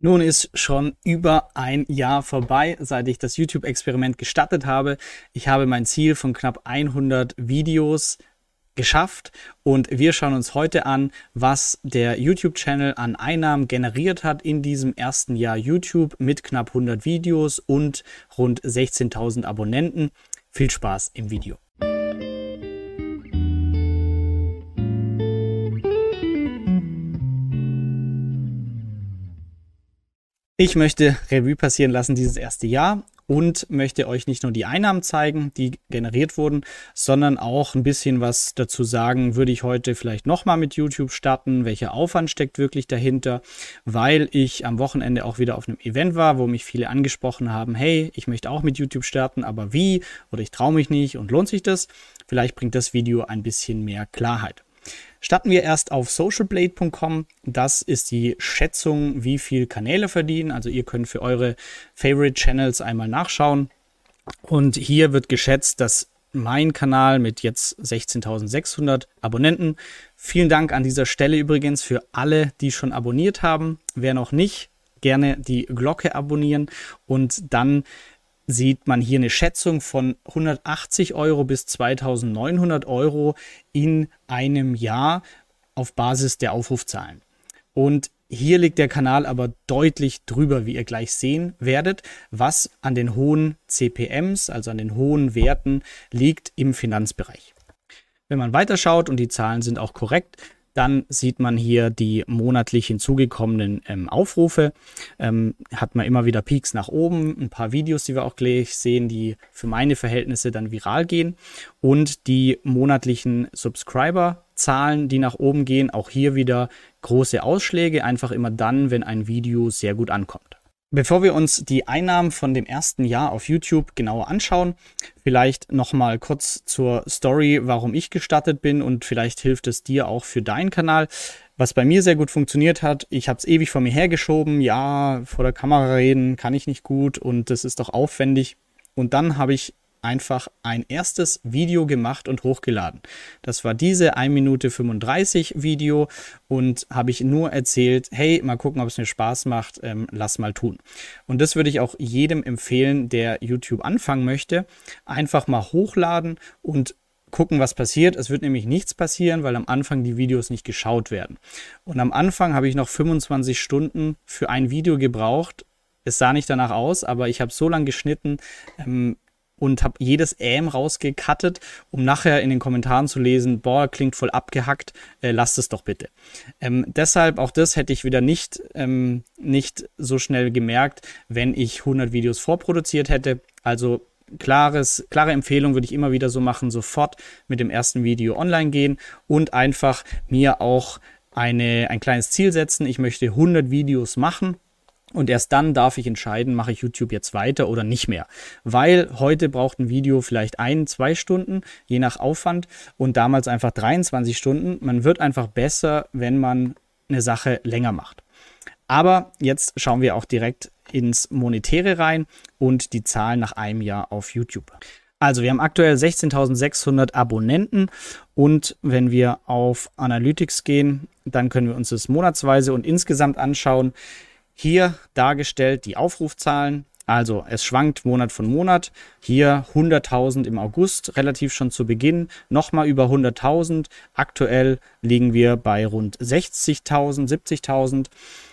Nun ist schon über ein Jahr vorbei, seit ich das YouTube-Experiment gestartet habe. Ich habe mein Ziel von knapp 100 Videos geschafft und wir schauen uns heute an, was der YouTube-Channel an Einnahmen generiert hat in diesem ersten Jahr YouTube mit knapp 100 Videos und rund 16.000 Abonnenten. Viel Spaß im Video. Ich möchte Revue passieren lassen dieses erste Jahr und möchte euch nicht nur die Einnahmen zeigen, die generiert wurden, sondern auch ein bisschen was dazu sagen, würde ich heute vielleicht nochmal mit YouTube starten, welcher Aufwand steckt wirklich dahinter, weil ich am Wochenende auch wieder auf einem Event war, wo mich viele angesprochen haben, hey, ich möchte auch mit YouTube starten, aber wie? Oder ich traue mich nicht und lohnt sich das? Vielleicht bringt das Video ein bisschen mehr Klarheit. Starten wir erst auf socialblade.com. Das ist die Schätzung, wie viel Kanäle verdienen. Also ihr könnt für eure Favorite Channels einmal nachschauen. Und hier wird geschätzt, dass mein Kanal mit jetzt 16.600 Abonnenten. Vielen Dank an dieser Stelle übrigens für alle, die schon abonniert haben. Wer noch nicht, gerne die Glocke abonnieren und dann sieht man hier eine Schätzung von 180 Euro bis 2900 Euro in einem Jahr auf Basis der Aufrufzahlen. Und hier liegt der Kanal aber deutlich drüber, wie ihr gleich sehen werdet, was an den hohen CPMs, also an den hohen Werten, liegt im Finanzbereich. Wenn man weiterschaut und die Zahlen sind auch korrekt, dann sieht man hier die monatlich hinzugekommenen ähm, Aufrufe. Ähm, hat man immer wieder Peaks nach oben, ein paar Videos, die wir auch gleich sehen, die für meine Verhältnisse dann viral gehen. Und die monatlichen Subscriber-Zahlen, die nach oben gehen, auch hier wieder große Ausschläge, einfach immer dann, wenn ein Video sehr gut ankommt. Bevor wir uns die Einnahmen von dem ersten Jahr auf YouTube genauer anschauen, vielleicht nochmal kurz zur Story, warum ich gestartet bin und vielleicht hilft es dir auch für deinen Kanal. Was bei mir sehr gut funktioniert hat, ich habe es ewig vor mir hergeschoben, ja, vor der Kamera reden kann ich nicht gut und das ist doch aufwendig. Und dann habe ich einfach ein erstes Video gemacht und hochgeladen. Das war diese 1 Minute 35 Video und habe ich nur erzählt, hey, mal gucken, ob es mir Spaß macht, ähm, lass mal tun. Und das würde ich auch jedem empfehlen, der YouTube anfangen möchte. Einfach mal hochladen und gucken, was passiert. Es wird nämlich nichts passieren, weil am Anfang die Videos nicht geschaut werden. Und am Anfang habe ich noch 25 Stunden für ein Video gebraucht. Es sah nicht danach aus, aber ich habe so lange geschnitten, ähm, und habe jedes Ähm rausgekattet, um nachher in den Kommentaren zu lesen, boah, klingt voll abgehackt, äh, lasst es doch bitte. Ähm, deshalb auch das hätte ich wieder nicht, ähm, nicht so schnell gemerkt, wenn ich 100 Videos vorproduziert hätte. Also klares, klare Empfehlung würde ich immer wieder so machen, sofort mit dem ersten Video online gehen und einfach mir auch eine, ein kleines Ziel setzen. Ich möchte 100 Videos machen und erst dann darf ich entscheiden, mache ich YouTube jetzt weiter oder nicht mehr. Weil heute braucht ein Video vielleicht ein, zwei Stunden, je nach Aufwand und damals einfach 23 Stunden. Man wird einfach besser, wenn man eine Sache länger macht. Aber jetzt schauen wir auch direkt ins Monetäre rein und die Zahlen nach einem Jahr auf YouTube. Also wir haben aktuell 16.600 Abonnenten und wenn wir auf Analytics gehen, dann können wir uns das monatsweise und insgesamt anschauen. Hier dargestellt die Aufrufzahlen. Also es schwankt Monat von Monat. Hier 100.000 im August, relativ schon zu Beginn, nochmal über 100.000. Aktuell liegen wir bei rund 60.000, 70.000.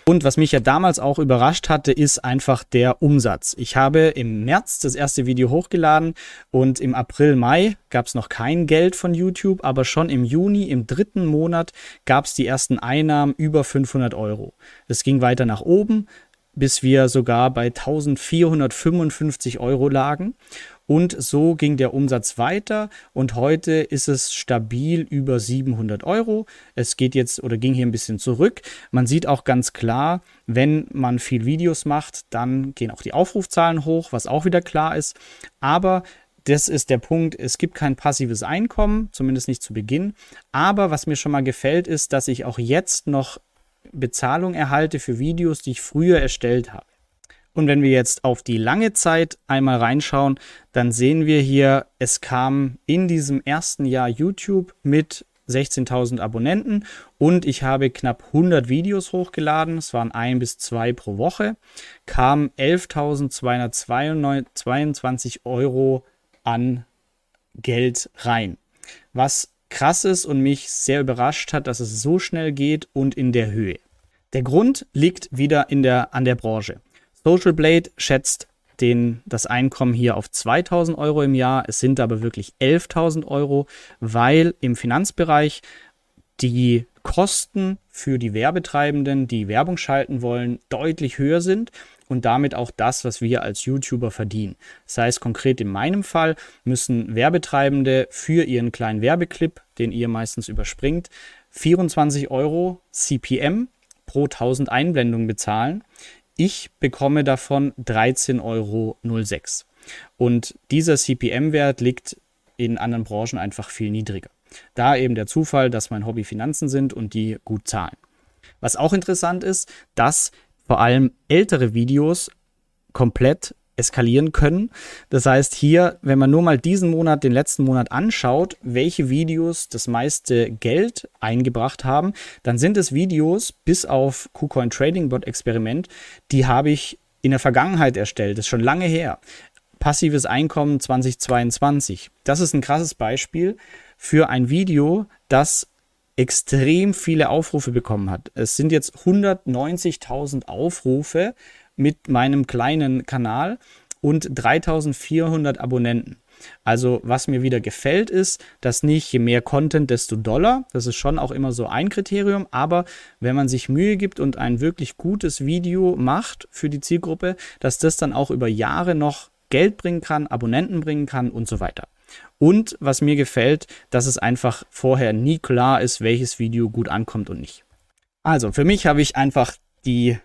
Und was mich ja damals auch überrascht hatte, ist einfach der Umsatz. Ich habe im März das erste Video hochgeladen und im April, Mai gab es noch kein Geld von YouTube, aber schon im Juni, im dritten Monat, gab es die ersten Einnahmen über 500 Euro. Es ging weiter nach oben, bis wir sogar bei 1455 Euro lagen. Und so ging der Umsatz weiter und heute ist es stabil über 700 Euro. Es geht jetzt oder ging hier ein bisschen zurück. Man sieht auch ganz klar, wenn man viel Videos macht, dann gehen auch die Aufrufzahlen hoch, was auch wieder klar ist. Aber das ist der Punkt, es gibt kein passives Einkommen, zumindest nicht zu Beginn. Aber was mir schon mal gefällt, ist, dass ich auch jetzt noch Bezahlung erhalte für Videos, die ich früher erstellt habe. Und wenn wir jetzt auf die lange Zeit einmal reinschauen, dann sehen wir hier, es kam in diesem ersten Jahr YouTube mit 16.000 Abonnenten und ich habe knapp 100 Videos hochgeladen. Es waren ein bis zwei pro Woche. Kamen 11.222 Euro an Geld rein. Was krass ist und mich sehr überrascht hat, dass es so schnell geht und in der Höhe. Der Grund liegt wieder in der, an der Branche. Social Blade schätzt den, das Einkommen hier auf 2000 Euro im Jahr. Es sind aber wirklich 11.000 Euro, weil im Finanzbereich die Kosten für die Werbetreibenden, die Werbung schalten wollen, deutlich höher sind und damit auch das, was wir als YouTuber verdienen. Das heißt konkret in meinem Fall müssen Werbetreibende für ihren kleinen Werbeclip, den ihr meistens überspringt, 24 Euro CPM pro 1000 Einblendungen bezahlen. Ich bekomme davon 13,06 Euro. Und dieser CPM-Wert liegt in anderen Branchen einfach viel niedriger. Da eben der Zufall, dass mein Hobby Finanzen sind und die gut zahlen. Was auch interessant ist, dass vor allem ältere Videos komplett eskalieren können. Das heißt, hier, wenn man nur mal diesen Monat, den letzten Monat anschaut, welche Videos das meiste Geld eingebracht haben, dann sind es Videos bis auf KuCoin Trading Bot Experiment, die habe ich in der Vergangenheit erstellt, das ist schon lange her. Passives Einkommen 2022. Das ist ein krasses Beispiel für ein Video, das extrem viele Aufrufe bekommen hat. Es sind jetzt 190.000 Aufrufe mit meinem kleinen Kanal und 3400 Abonnenten. Also was mir wieder gefällt ist, dass nicht je mehr Content, desto doller. Das ist schon auch immer so ein Kriterium. Aber wenn man sich Mühe gibt und ein wirklich gutes Video macht für die Zielgruppe, dass das dann auch über Jahre noch Geld bringen kann, Abonnenten bringen kann und so weiter. Und was mir gefällt, dass es einfach vorher nie klar ist, welches Video gut ankommt und nicht. Also für mich habe ich einfach die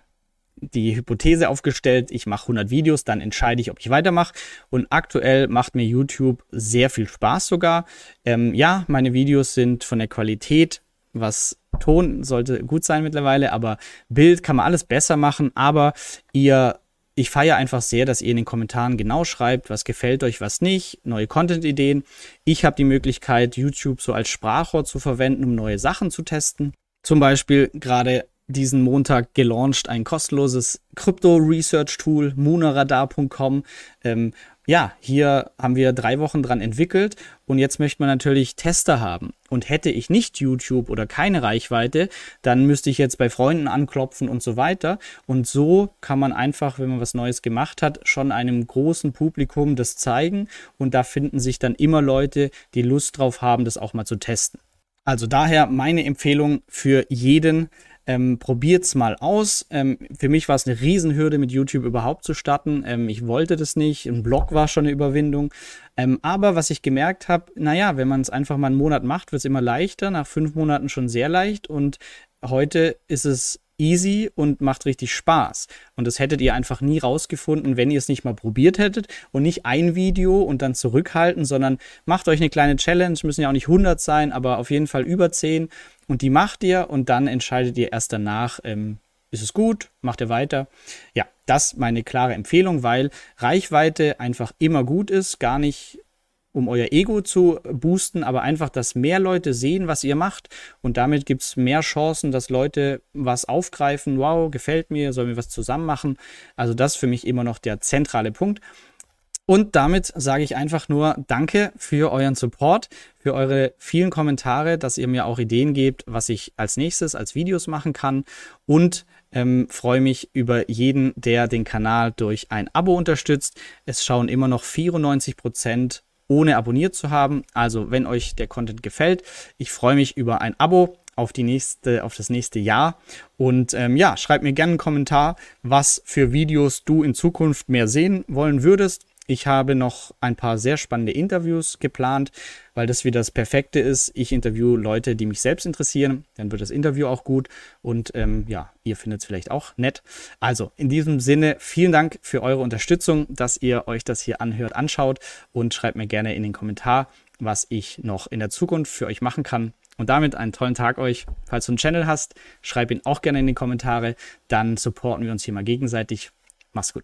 die Hypothese aufgestellt, ich mache 100 Videos, dann entscheide ich, ob ich weitermache. Und aktuell macht mir YouTube sehr viel Spaß sogar. Ähm, ja, meine Videos sind von der Qualität, was Ton sollte gut sein mittlerweile, aber Bild kann man alles besser machen. Aber ihr, ich feiere einfach sehr, dass ihr in den Kommentaren genau schreibt, was gefällt euch, was nicht, neue Content-Ideen. Ich habe die Möglichkeit, YouTube so als Sprachrohr zu verwenden, um neue Sachen zu testen. Zum Beispiel gerade diesen Montag gelauncht ein kostenloses Krypto-Research-Tool, mooneradar.com. Ähm, ja, hier haben wir drei Wochen dran entwickelt und jetzt möchte man natürlich Tester haben. Und hätte ich nicht YouTube oder keine Reichweite, dann müsste ich jetzt bei Freunden anklopfen und so weiter. Und so kann man einfach, wenn man was Neues gemacht hat, schon einem großen Publikum das zeigen. Und da finden sich dann immer Leute, die Lust drauf haben, das auch mal zu testen. Also daher meine Empfehlung für jeden, ähm, probiert's mal aus. Ähm, für mich war es eine Riesenhürde, mit YouTube überhaupt zu starten. Ähm, ich wollte das nicht. Ein Blog war schon eine Überwindung. Ähm, aber was ich gemerkt habe, naja, wenn man es einfach mal einen Monat macht, wird es immer leichter. Nach fünf Monaten schon sehr leicht. Und heute ist es easy und macht richtig Spaß. Und das hättet ihr einfach nie rausgefunden, wenn ihr es nicht mal probiert hättet und nicht ein Video und dann zurückhalten, sondern macht euch eine kleine Challenge, müssen ja auch nicht 100 sein, aber auf jeden Fall über 10 und die macht ihr und dann entscheidet ihr erst danach, ähm, ist es gut, macht ihr weiter. Ja, das meine klare Empfehlung, weil Reichweite einfach immer gut ist, gar nicht um euer Ego zu boosten, aber einfach, dass mehr Leute sehen, was ihr macht und damit gibt es mehr Chancen, dass Leute was aufgreifen, wow, gefällt mir, sollen wir was zusammen machen. Also das ist für mich immer noch der zentrale Punkt. Und damit sage ich einfach nur Danke für euren Support, für eure vielen Kommentare, dass ihr mir auch Ideen gebt, was ich als nächstes als Videos machen kann und ähm, freue mich über jeden, der den Kanal durch ein Abo unterstützt. Es schauen immer noch 94 Prozent ohne abonniert zu haben. Also, wenn euch der Content gefällt, ich freue mich über ein Abo auf die nächste, auf das nächste Jahr. Und ähm, ja, schreib mir gerne einen Kommentar, was für Videos du in Zukunft mehr sehen wollen würdest. Ich habe noch ein paar sehr spannende Interviews geplant, weil das wieder das Perfekte ist. Ich interview Leute, die mich selbst interessieren. Dann wird das Interview auch gut. Und ähm, ja, ihr findet es vielleicht auch nett. Also in diesem Sinne, vielen Dank für eure Unterstützung, dass ihr euch das hier anhört, anschaut und schreibt mir gerne in den Kommentar, was ich noch in der Zukunft für euch machen kann. Und damit einen tollen Tag euch. Falls du einen Channel hast, schreib ihn auch gerne in die Kommentare. Dann supporten wir uns hier mal gegenseitig. Mach's gut.